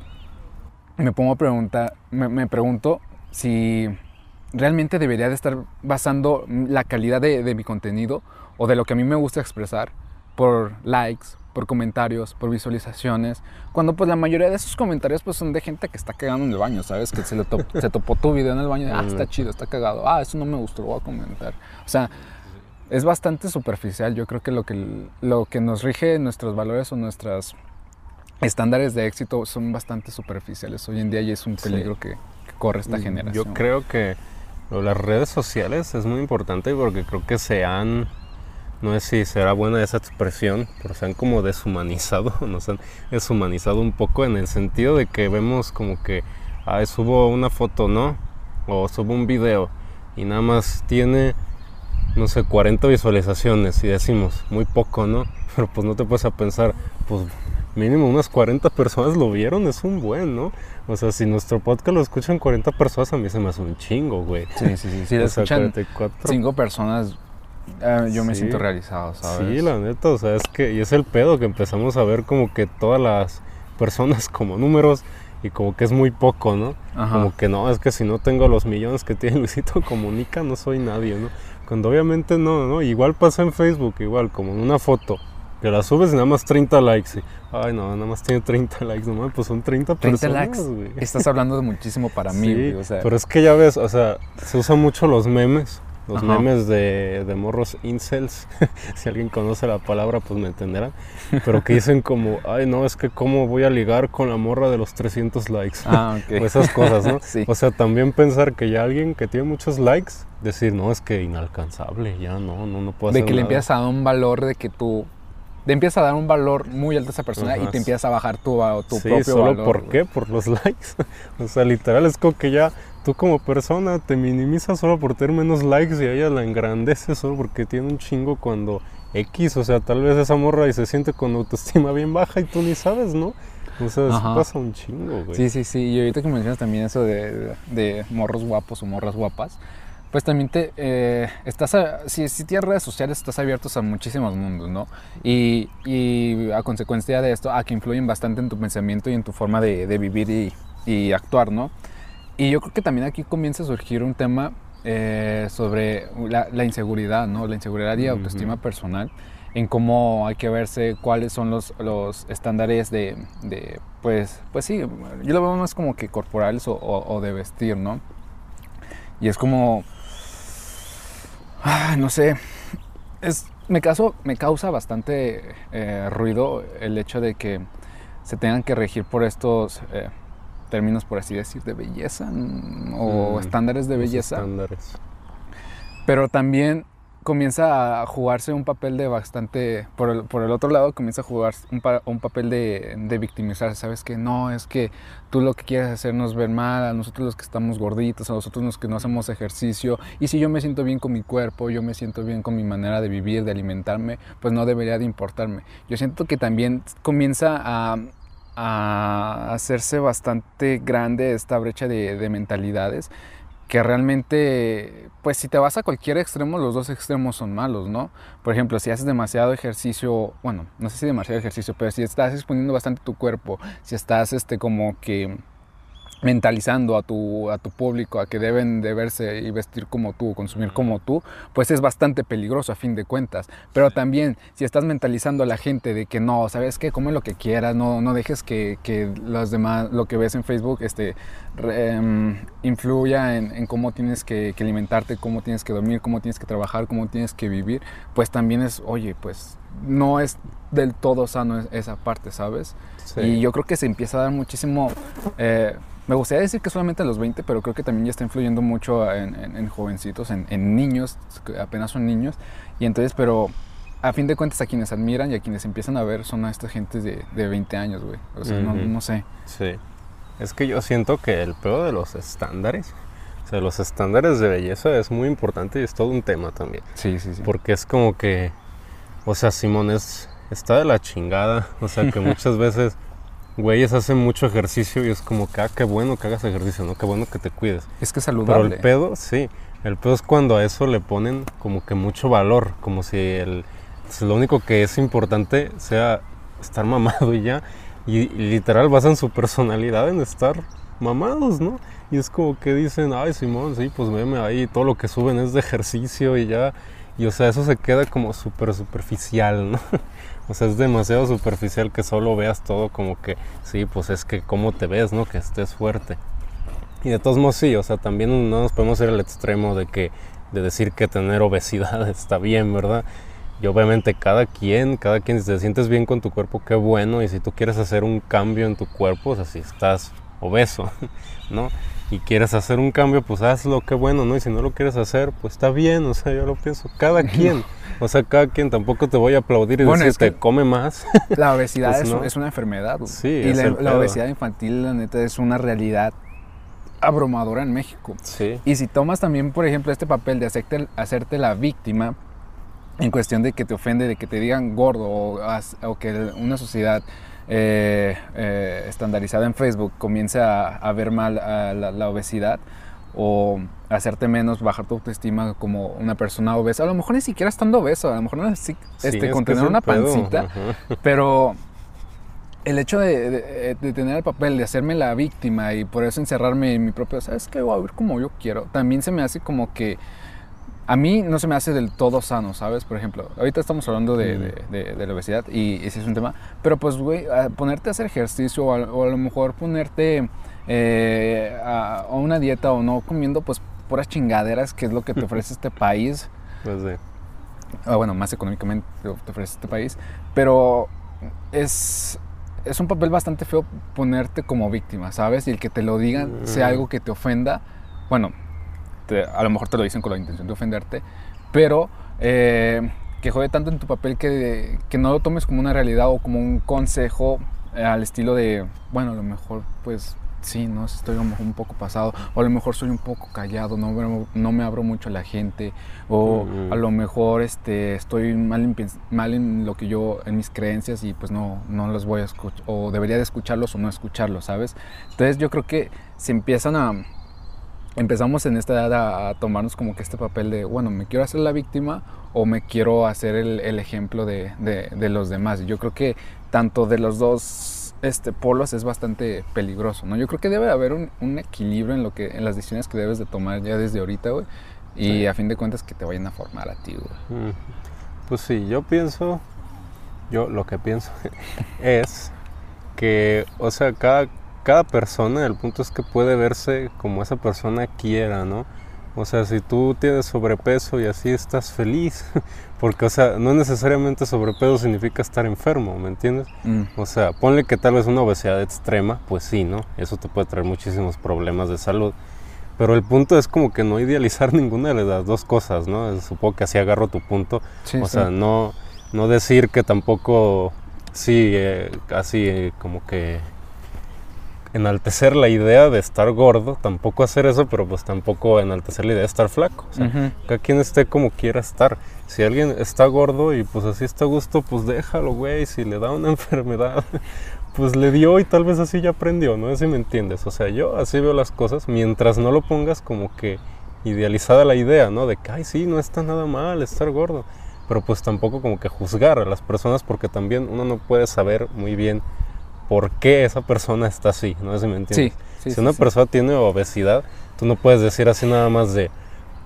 me pongo a preguntar, me, pregunto si realmente debería de estar basando la calidad de, de mi contenido o de lo que a mí me gusta expresar por likes, por comentarios, por visualizaciones, cuando pues la mayoría de esos comentarios pues son de gente que está cagando en el baño, ¿sabes? Que se, le se topó tu video en el baño, ah, está chido, está cagado, ah, eso no me gustó, lo voy a comentar. O sea, es bastante superficial, yo creo que lo que, lo que nos rige nuestros valores o nuestros estándares de éxito son bastante superficiales hoy en día y es un peligro que, corre esta generación. Yo creo que las redes sociales es muy importante porque creo que se han no sé si será buena esa expresión, pero se han como deshumanizado, [LAUGHS] nos han deshumanizado un poco en el sentido de que vemos como que, ah, subo una foto, ¿no? O subo un video y nada más tiene, no sé, 40 visualizaciones y decimos, muy poco, ¿no? [LAUGHS] Pero pues no te puedes a pensar, pues mínimo unas 40 personas lo vieron, es un buen, ¿no? O sea, si nuestro podcast lo escuchan 40 personas, a mí se me hace un chingo, güey. Sí, sí, sí. Si lo [LAUGHS] escuchan 5 personas, Ah, yo me siento realizado, ¿sabes? Sí, la neta, o sea, es que, y es el pedo que empezamos a ver como que todas las personas [LAUGHS] como números y como que es muy poco, ¿no? Como que no, es que si no tengo los millones que tiene [LAUGHS] Luisito Comunica, no soy nadie, ¿no? Cuando obviamente no, ¿no? Igual pasa en Facebook, igual, como en una foto, que la subes y nada más 30 likes. Y, ay, no, nada más tiene 30 [LAUGHS] likes, no pues son 30, 30 personas, Estás hablando de muchísimo para mí, o sea. Pero es que ya ves, o sea, se usan mucho los memes los memes de, de, morros incels, [LAUGHS] si alguien conoce la palabra pues me entenderán, pero que dicen como, ay no, es que cómo voy a ligar con la morra de los 300 likes, ah, o esas cosas, ¿no? [LAUGHS] O sea, también pensar que ya alguien que tiene muchos likes, decir, no, es que inalcanzable, ya no, no, no puedo De que le empiezas a dar un valor de que tú te empiezas a dar un valor muy alto a esa persona y te empiezas a bajar tu, tu sí, propio solo ¿Por qué? Por los [LAUGHS] likes. o sea, literal es como que ya tú como persona te minimizas solo por tener menos likes y ella la engrandece solo porque tiene un chingo cuando X, o sea, tal vez esa morra y se siente con autoestima bien baja y tú ni sabes, ¿no? O sea, eso pasa un chingo, güey. Sí, sí, sí. Y ahorita que mencionas también eso de, de morros guapos o morras guapas, pues también te eh, estás si, si, tienes redes sociales estás abiertos a muchísimos mundos no y, y, a consecuencia de esto a que influyen bastante en tu pensamiento y en tu forma de, de vivir y, y, actuar no y yo creo que también aquí comienza a surgir un tema eh, sobre la, la, inseguridad no la inseguridad y autoestima personal en cómo hay que verse cuáles son los, los estándares de, de, pues pues sí yo lo veo más como que corporales o, o, o de vestir no y es como no sé, es, me, caso, me causa bastante eh, ruido el hecho de que se tengan que regir por estos eh, términos, por así decir, de belleza mm, o mm, estándares de belleza. Estándares. Pero también comienza a jugarse un papel de bastante, por el, por el otro lado comienza a jugar un, un papel de, de, victimizar, ¿sabes? Que no, es que tú lo que quieres hacernos ver mal, a nosotros los que estamos gorditos, a nosotros los que no hacemos ejercicio, y si yo me siento bien con mi cuerpo, yo me siento bien con mi manera de vivir, de alimentarme, pues no debería de importarme. Yo siento que también comienza a, a hacerse bastante grande esta brecha de, de mentalidades que realmente, pues si te vas a cualquier extremo, los dos extremos son malos, ¿no? Por ejemplo, si haces demasiado ejercicio, bueno, no sé si demasiado ejercicio, pero si estás exponiendo bastante tu cuerpo, si estás este como que mentalizando a tu, a tu público a que deben de verse y vestir como tú, consumir como tú, pues es bastante peligroso a fin de cuentas. Pero también si estás mentalizando a la gente de que no, sabes qué, come lo que quieras, no, no dejes que, que los demás, lo que ves en Facebook, este, em, influya en, en, cómo tienes que, que, alimentarte, cómo tienes que dormir, cómo tienes que trabajar, cómo tienes que vivir, pues también es, oye, pues no es del todo sano esa parte, ¿sabes? Y yo creo que se empieza a dar muchísimo... Eh, me gustaría decir que solamente a los 20, pero creo que también ya está influyendo mucho en, jovencitos, en, niños, que apenas son niños. Y entonces, pero a fin de cuentas, a quienes admiran y a quienes empiezan a ver son a estas gentes de, de 20 años, güey. O sea, no, no, sé. Sí. Es que yo siento que el peor de los estándares, o sea, los estándares de belleza es muy importante y es todo un tema también. Sí, sí, sí. Porque es como que, o sea, Simón es, está de la chingada. O sea, que [LAUGHS] muchas veces güeyes hacen mucho ejercicio y es como que, ah, qué bueno que hagas ejercicio, ¿no? Qué bueno que te cuides. Es que es saludable. Pero el pedo, sí, el pedo es cuando a eso le ponen como que mucho valor, como si el, pues, lo único que es importante sea estar mamado [LAUGHS] y ya. Y, literal basan su personalidad en estar mamados, ¿no? Y es como que dicen, ay Simón, sí, pues veme ahí, todo lo que suben es de ejercicio y ya. Y o sea, eso se queda como súper superficial, ¿no? [LAUGHS] O sea, es demasiado superficial que solo veas todo como que, sí, pues es que cómo te ves, ¿no? Que estés fuerte. Y de todos modos sí, o sea, también no nos podemos ir al extremo de que, de decir que tener obesidad [LAUGHS] está bien, ¿verdad? Y obviamente cada quien, cada quien, si te sientes bien con tu cuerpo, qué bueno. Y si tú quieres hacer un cambio en tu cuerpo, o sea, si estás obeso, [LAUGHS] ¿no? Y quieres hacer un cambio, pues hazlo, qué bueno, ¿no? Y si no lo quieres hacer, pues está bien, o sea, yo lo pienso, cada [LAUGHS] quien, o sea, cada quien, tampoco te voy a aplaudir y bueno, decirte, come más. [LAUGHS] La obesidad pues es, una enfermedad. Sí, y la, obesidad infantil, la neta, es una realidad abrumadora en México. Sí. Y si tomas también, por ejemplo, este papel de hacerte, hacerte la víctima, en cuestión de que te ofende, de que te digan gordo o, o que una sociedad eh, eh, estandarizada en Facebook comience a, ver mal a la, obesidad o hacerte menos, bajar tu autoestima como una persona obesa, a lo mejor ni siquiera estando obeso, a lo mejor no es, este, con tener una pancita, [LAUGHS] pero el hecho de, tener el papel de hacerme la víctima y por eso encerrarme en mi propio, ¿sabes qué? Voy a ver como yo quiero, también se me hace como que a mí no se me hace del todo sano, ¿sabes? Por ejemplo, ahorita estamos hablando de, mm. la obesidad y ese es un tema, pero pues, güey, ponerte a hacer ejercicio o a, lo mejor ponerte eh, a, una dieta o no comiendo, pues puras chingaderas que es lo que te [LAUGHS] ofrece este país. Pues sí. Ah, bueno, más económicamente te ofrece este país, pero es, es un papel bastante feo ponerte como víctima, ¿sabes? Y el que te lo digan sea algo que te ofenda, bueno, te- a lo mejor te lo dicen con la intención de ofenderte, pero eh, que jode tanto en tu papel que, que no lo tomes como una realidad o como un consejo eh, al estilo de, bueno, a lo mejor pues sí, no estoy un poco pasado, o a lo mejor soy un poco callado, no, me- no me abro mucho a la gente, o a lo mejor este, estoy mal en, mal en lo que yo, en mis creencias y pues no, no los voy a escuchar, o debería de escucharlos o no escucharlos, ¿sabes? Entonces yo creo que se empiezan a, empezamos en esta edad a, a tomarnos como que este papel de, bueno, me quiero hacer la víctima o me quiero hacer el, el ejemplo de, de- de los demás. Yo creo que tanto de los dos este, polos es bastante peligroso, ¿no? Yo creo que debe haber un, un equilibrio en, lo que, en las decisiones que debes de tomar ya desde ahorita, güey. Y Sí. a fin de cuentas que te vayan a formar a ti, güey. Mm. Pues sí, yo pienso, yo lo que pienso [LAUGHS] es que, o sea, cada, cada persona, el punto es que puede verse como esa persona quiera, ¿no? O sea, si tú tienes sobrepeso y así estás feliz, [LAUGHS] porque, o sea, no necesariamente sobrepeso significa estar enfermo, ¿me entiendes? Mm, O sea, ponle que tal vez una obesidad extrema, pues sí, ¿no? Eso te puede traer muchísimos problemas de salud. Pero el punto es como que no idealizar [LAUGHS] ninguna de las dos cosas, ¿no? Supongo que así agarro tu punto. sí, o sí. sea, no, no decir que tampoco, sí, eh, así eh, como que enaltecer la idea de estar gordo, tampoco hacer eso, pero pues tampoco enaltecer la idea de estar flaco. O sea, Ujú. cada quien esté como quiera estar. Si alguien está gordo y pues así está a gusto, pues déjalo, güey. Si le da una [LAUGHS] enfermedad, pues le dio y tal vez así ya aprendió, ¿no? Si me entiendes. O sea, yo así veo las cosas mientras no lo pongas como que idealizada la idea, ¿no? De que, ay, sí, no está nada mal estar gordo. Pero pues tampoco como que juzgar a las personas porque también uno no puede saber muy bien por qué esa persona está así, ¿no? Si me entiendes. Sí, sí, si una sí. persona tiene obesidad, tú no puedes decir así nada más de,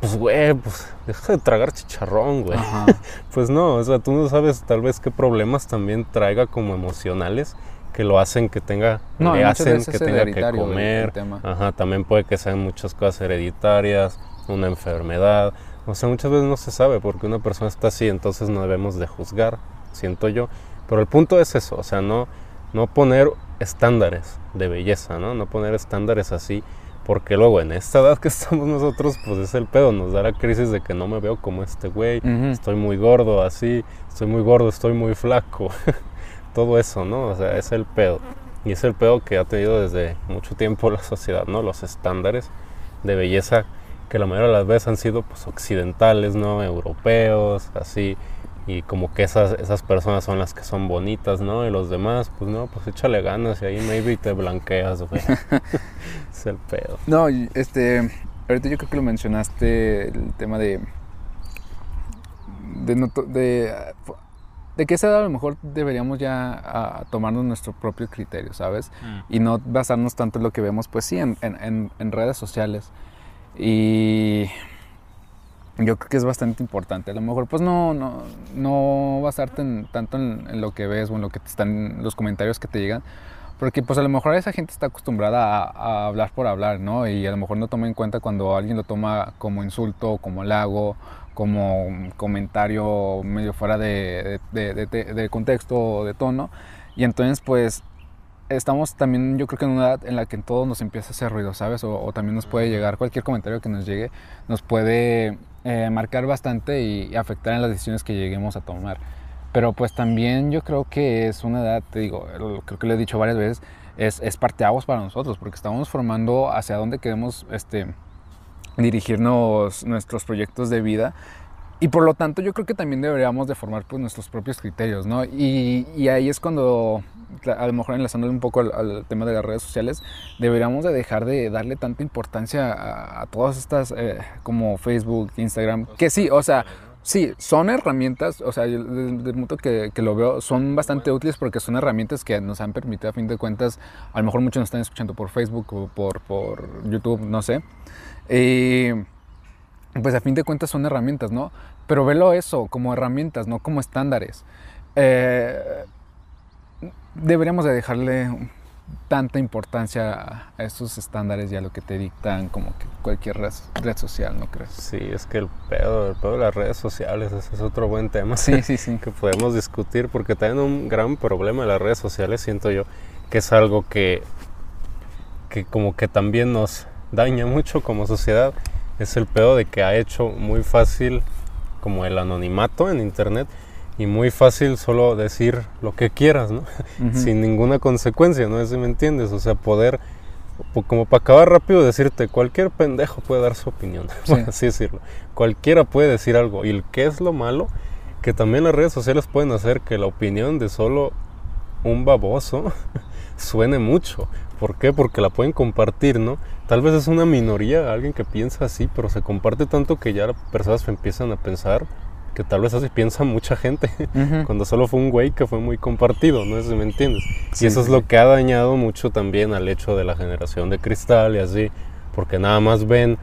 pues, güey, pues, deja de tragar chicharrón, güey. [LAUGHS] Pues no, o sea, tú no sabes tal vez qué problemas también traiga como emocionales que lo hacen que tenga, No, le hacen que tenga que comer. Ajá, también puede que sean muchas cosas hereditarias, una enfermedad. O sea, muchas veces no se sabe porque una persona está así, entonces no debemos de juzgar, siento yo. Pero el punto es eso, o sea, no, no poner estándares de belleza, ¿no? No poner estándares así, porque luego en esta edad que [LAUGHS] estamos nosotros, pues es el pedo, nos da la crisis de que no me veo como este güey, estoy muy gordo así, estoy muy gordo, estoy muy flaco. [LAUGHS] Todo eso, ¿no? O sea, es el pedo. Y es el pedo que ha tenido desde mucho tiempo la sociedad, ¿no? Los estándares de belleza que la mayoría de las veces han sido pues occidentales, ¿no? Europeos, así. Y como que esas, esas personas son las que son bonitas, ¿no? Y los demás, pues no, pues échale ganas y ahí maybe te blanqueas, güey. [LAUGHS] es el pedo. No, este, ahorita yo creo que lo mencionaste, el tema de, de, no to- de, de que esa edad a lo mejor deberíamos ya a, tomarnos nuestro propio criterio, ¿sabes? Y no basarnos tanto en lo que vemos, pues sí, en, en- en- en redes sociales. Y yo creo que es bastante importante. A lo mejor, pues no, no, no basarte en- tanto en, en lo que ves o en lo que te están, los comentarios que te llegan. Porque pues a lo mejor esa gente está acostumbrada a, a hablar por hablar, ¿no? Y a lo mejor no toma en cuenta cuando alguien lo toma como insulto, como halago, como comentario medio fuera de, de, de- de- de contexto o de tono. Y entonces pues estamos también yo creo que en una edad en la que todo nos empieza a hacer ruido, ¿sabes? O, o también nos puede llegar, cualquier comentario que nos llegue, nos puede eh, marcar bastante y, afectar en las decisiones que lleguemos a tomar. Pero pues también yo creo que es una edad, te digo, creo que lo he dicho varias veces, es, es parteaguas para nosotros, porque estamos formando hacia dónde queremos este, dirigirnos nuestros proyectos de vida. Y por lo tanto yo creo que también deberíamos de formar pues, nuestros propios criterios, ¿no? Y, y ahí es cuando, a lo mejor enlazándole un poco al, al tema de las redes sociales, deberíamos de dejar de darle tanta importancia a, a todas estas eh, como Facebook, Instagram, que sí, o sea, sí, son herramientas, o sea, desde el punto que, que lo veo, son bastante útiles porque son herramientas que nos han permitido, a fin de cuentas, a lo mejor muchos nos están escuchando por Facebook o por, por YouTube, no sé. Pues a fin de cuentas son herramientas, ¿no? Pero velo eso como herramientas, no como estándares. Eh, deberíamos de dejarle tanta importancia a estos estándares y a lo que te dictan como que cualquier red, social, ¿no crees? Sí, es que el pedo, el pedo de las redes sociales, ese es otro buen tema. Sí, sí, sí. [LAUGHS] que podemos discutir porque también un gran problema de las redes sociales, siento yo, que es algo que, que como que también nos daña mucho como sociedad, es el pedo de que ha hecho muy fácil como el anonimato en internet y muy fácil solo decir lo que quieras, ¿no? [LAUGHS] Sin ninguna consecuencia, ¿no? Si me entiendes, o sea, poder, como para acabar rápido, decirte, cualquier pendejo puede dar su opinión, [LAUGHS] por así decirlo. Cualquiera puede decir algo. Y el que es lo malo, que también las redes sociales pueden hacer que la opinión de solo un baboso [LAUGHS] suene mucho. ¿Por qué? Porque la pueden compartir, ¿no? Tal vez es una minoría, alguien que piensa así, pero se comparte tanto que ya las personas empiezan a pensar que tal vez así piensa mucha gente, [LAUGHS] cuando solo fue un güey que fue muy compartido, no sé si me entiendes. y eso es lo que ha dañado mucho también al hecho de la generación de cristal y así, porque nada más ven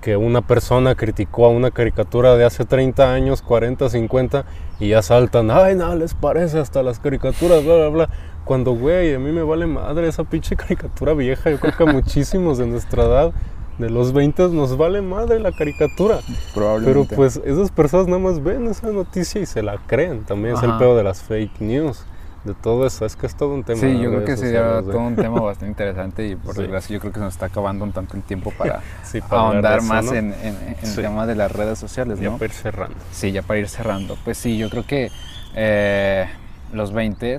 que una persona criticó a una caricatura de hace 30 años, 40, 50, y ya saltan, ay, nada les parece hasta las caricaturas, bla, bla, bla. Cuando, güey, a mí me vale madre esa pinche caricatura vieja, yo creo que a muchísimos de nuestra edad de los 20 nos vale madre la caricatura. Pero pues esas personas nada más ven esa noticia y se la creen. También es el peor de las fake news. De todo eso, es que es todo un tema. Sí, yo creo que sería todo un [LAUGHS] tema bastante interesante y por desgracia yo creo que nos está acabando un tanto el tiempo para, [LAUGHS] ahondar más en, el tema de las redes sociales. Ya para ir cerrando. Sí, ya para ir cerrando. Pues sí, yo creo que eh, los 20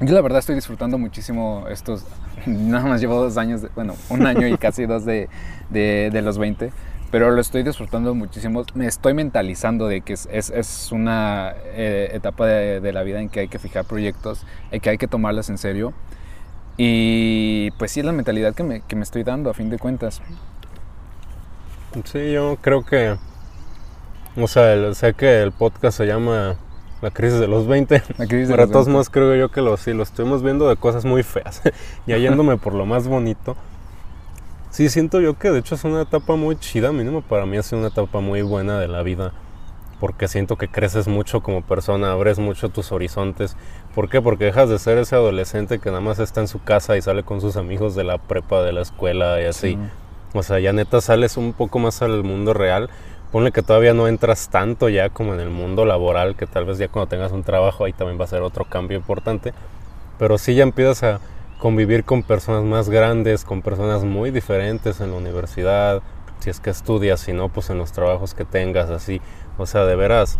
yo la verdad estoy disfrutando muchísimo estos, [LAUGHS] nada más llevo dos años, bueno, un año y casi dos de, de, los 20, pero lo estoy disfrutando muchísimo. Me estoy mentalizando de que es, es, una eh, etapa de, la vida en que hay que fijar proyectos, en que hay que tomarlas en serio. Y pues sí es la mentalidad que me, que me estoy dando a fin de cuentas. Sí, yo creo que, o sea, sé que el podcast se llama la crisis de los 20. La crisis Para todos modos creo yo que lo, sí, lo estuvimos viendo de cosas muy feas. [LAUGHS] y yéndome por lo más bonito. Sí, siento yo que de hecho es una etapa muy chida, mínimo para mí ha sido una etapa muy buena de la vida. Porque siento que creces mucho como persona, abres mucho tus horizontes. ¿Por qué? Porque dejas de ser ese adolescente que nada más está en su casa y sale con sus amigos de la prepa, de la escuela y así. O sea, ya neta sales un poco más al mundo real ponle que todavía no entras tanto ya como en el mundo laboral, que tal vez ya cuando tengas un trabajo ahí también va a ser otro cambio importante, pero sí ya empiezas a convivir con personas más grandes, con personas muy diferentes en la universidad, si es que estudias, si no, pues en los trabajos que tengas, así, o sea, de veras,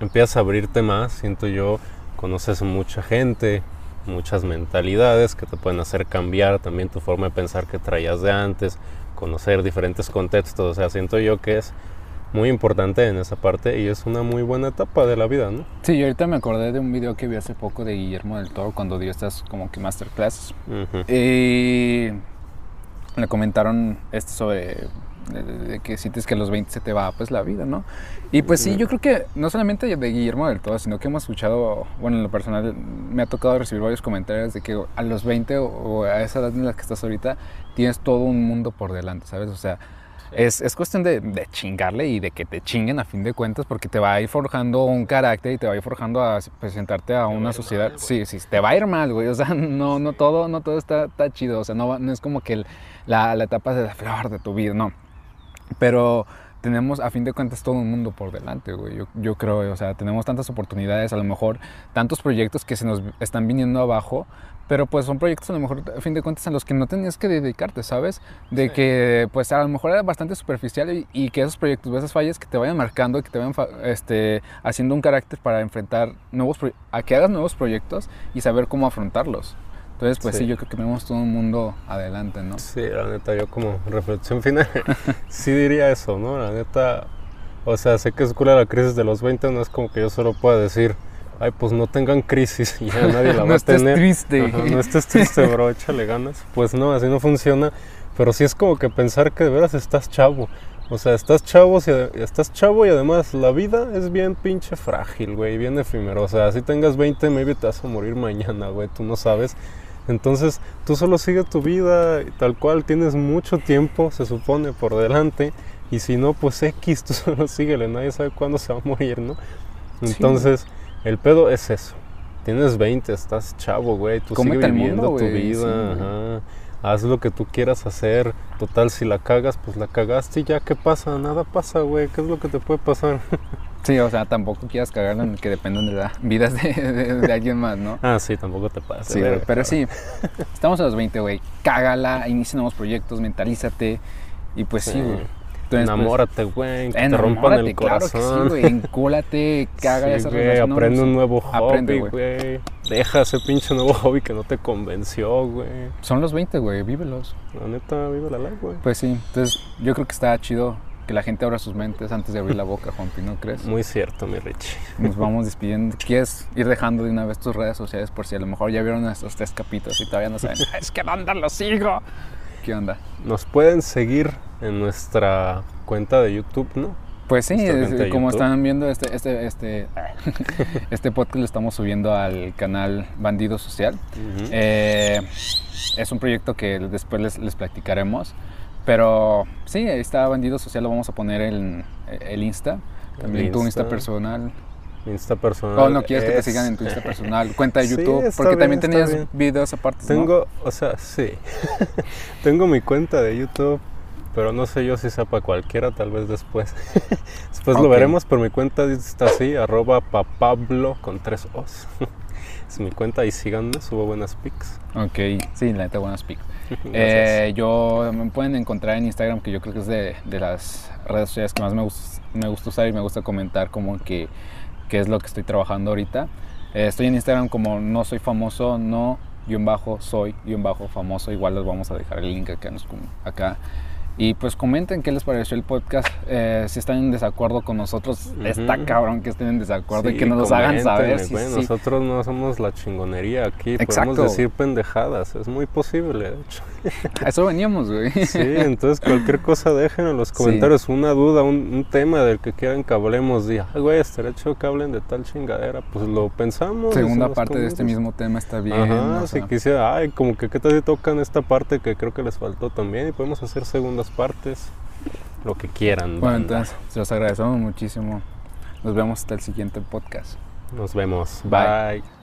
empiezas a abrirte más, siento yo, conoces mucha gente, muchas mentalidades que te pueden hacer cambiar también tu forma de pensar que traías de antes, conocer diferentes contextos, o sea, siento yo que es muy importante en esa parte y es una muy buena etapa de la vida, ¿no? Sí, yo ahorita me acordé de un video que vi hace poco de Guillermo del Toro cuando dio estas como que masterclass y le comentaron esto sobre de, que sientes que a los 20 se te va pues la vida, ¿no? Y pues sí, yo creo que no solamente de Guillermo del Toro, sino que hemos escuchado, bueno, en lo personal me ha tocado recibir varios comentarios de que a los 20 o a esa edad en la que estás ahorita tienes todo un mundo por delante, ¿sabes? O sea, es, es cuestión de, de, chingarle y de que te chinguen a fin de cuentas porque te va a ir forjando un carácter y te va a ir forjando a presentarte a una sociedad. sí, sí, te va a ir mal, güey. O sea, no, no todo, no todo está, está chido. O sea, no, no es como que la, la etapa de la flor de tu vida, no. Pero tenemos a fin de cuentas todo un mundo por delante, güey. Yo, yo, creo, o sea, tenemos tantas oportunidades, a lo mejor tantos proyectos que se nos están viniendo abajo, pero pues son proyectos a lo mejor a fin de cuentas en los que no tenías que dedicarte, ¿sabes? De que pues a lo mejor era bastante superficial y, que esos proyectos, esas fallas que te vayan marcando, que te vayan este, haciendo un carácter para enfrentar nuevos, a que hagas nuevos proyectos y saber cómo afrontarlos. Entonces, pues sí. yo creo que tenemos todo un mundo adelante, ¿no? Sí, la neta, yo como reflexión final, [LAUGHS] sí diría eso, ¿no? La neta, o sea, sé que es cool la crisis de los 20, no es como que yo solo pueda decir, ay, pues no tengan crisis [LAUGHS] ya nadie la [LAUGHS] va a tener. No estés triste. no estés triste, bro, échale ganas. Pues no, así no funciona, pero sí es como que pensar que de veras estás chavo. O sea, estás chavo, estás chavo y además la vida es bien pinche frágil, güey, bien efímero. O sea, si tengas 20, maybe te vas a morir mañana, güey, tú no sabes. Entonces tú solo sigue tu vida tal cual, tienes mucho tiempo, se supone, por delante. Y si no, pues X, [LAUGHS] tú solo síguele, nadie sabe cuándo se va a morir, ¿no? Entonces, el pedo es eso. Tienes 20, estás chavo, güey. Tú sigues viviendo tu vida. Haz lo que tú quieras hacer. Total, si la cagas, pues la cagaste y ya, ¿qué pasa? Nada pasa, güey. ¿Qué es lo que te puede pasar? [LAUGHS] Sí, o sea, tampoco quieras cagarlo en el que dependan de las [LAUGHS] vidas de, alguien más, ¿no? Ah, sí, tampoco te pasa. Sí, pero, sí, [LAUGHS] estamos a los 20, güey. Cágala, inicia nuevos proyectos, mentalízate. Y pues sí, güey. Pues, enamórate, güey, que te rompan el corazón. Claro que sí, güey, encólate, [LAUGHS] caga sí, esa güey, aprende un nuevo hobby, güey. Deja ese pinche nuevo hobby que no te convenció, güey. Son los 20, güey, vívelos. La neta, vive la life, güey. Pues sí, entonces yo creo que está chido que la gente abra sus mentes antes de abrir la boca, Juanpi, ¿no crees? Muy cierto, mi Richie. Nos vamos despidiendo. ¿Quieres ir dejando de una vez tus redes sociales por si a lo mejor ya vieron estos tres capítulos y todavía no saben? [LAUGHS] es que ¿dónde lo sigo? ¿Qué onda? Nos pueden seguir en nuestra cuenta de YouTube, ¿no? Pues sí, como están viendo este, este, este, [LAUGHS] este podcast lo estamos subiendo al canal Bandido Social. Eh, es un proyecto que después les, les platicaremos. Pero sí, ahí está Bandido Social, lo vamos a poner en el Insta. También tu Insta personal. Insta personal. O no quieres que te sigan en tu Insta personal, [LAUGHS] cuenta de YouTube, porque también tenías videos aparte. Tengo, o sea, sí. [LAUGHS] Tengo mi cuenta de YouTube, pero no sé yo si sea para cualquiera, tal vez después. [LAUGHS] después lo veremos, pero mi cuenta está así, arroba papablo con tres O's. es mi cuenta y síganme, subo buenas pics. Ok, sí, la neta buenas pics. eh, yo me pueden encontrar en Instagram, que yo creo que es de, de las redes sociales que más me, me gusta usar y me gusta comentar como que qué es lo que estoy trabajando ahorita. Eh, estoy en Instagram como no soy famoso, no, guion bajo, soy, guion bajo, famoso. Igual les vamos a dejar el link acá, acá y pues comenten qué les pareció el podcast. Eh, si están en desacuerdo con nosotros, está cabrón que estén en desacuerdo y que nos hagan saber. Si, Nosotros no somos la chingonería aquí. Podemos decir pendejadas. Es muy posible, de hecho. [LAUGHS] A eso veníamos, güey. Sí, entonces cualquier cosa dejen en los comentarios. Una duda, un, tema del que quieran que hablemos. Y, güey, estaría hecho que hablen de tal chingadera. Pues lo pensamos. Segunda parte de este mismo tema está bien. Ajá, si quisiera, ay, como que qué tal si tocan esta parte que creo que les faltó también. Y podemos hacer segunda partes, lo que quieran. Bueno, entonces, los agradecemos muchísimo. Nos vemos hasta el siguiente podcast. Nos vemos. Bye.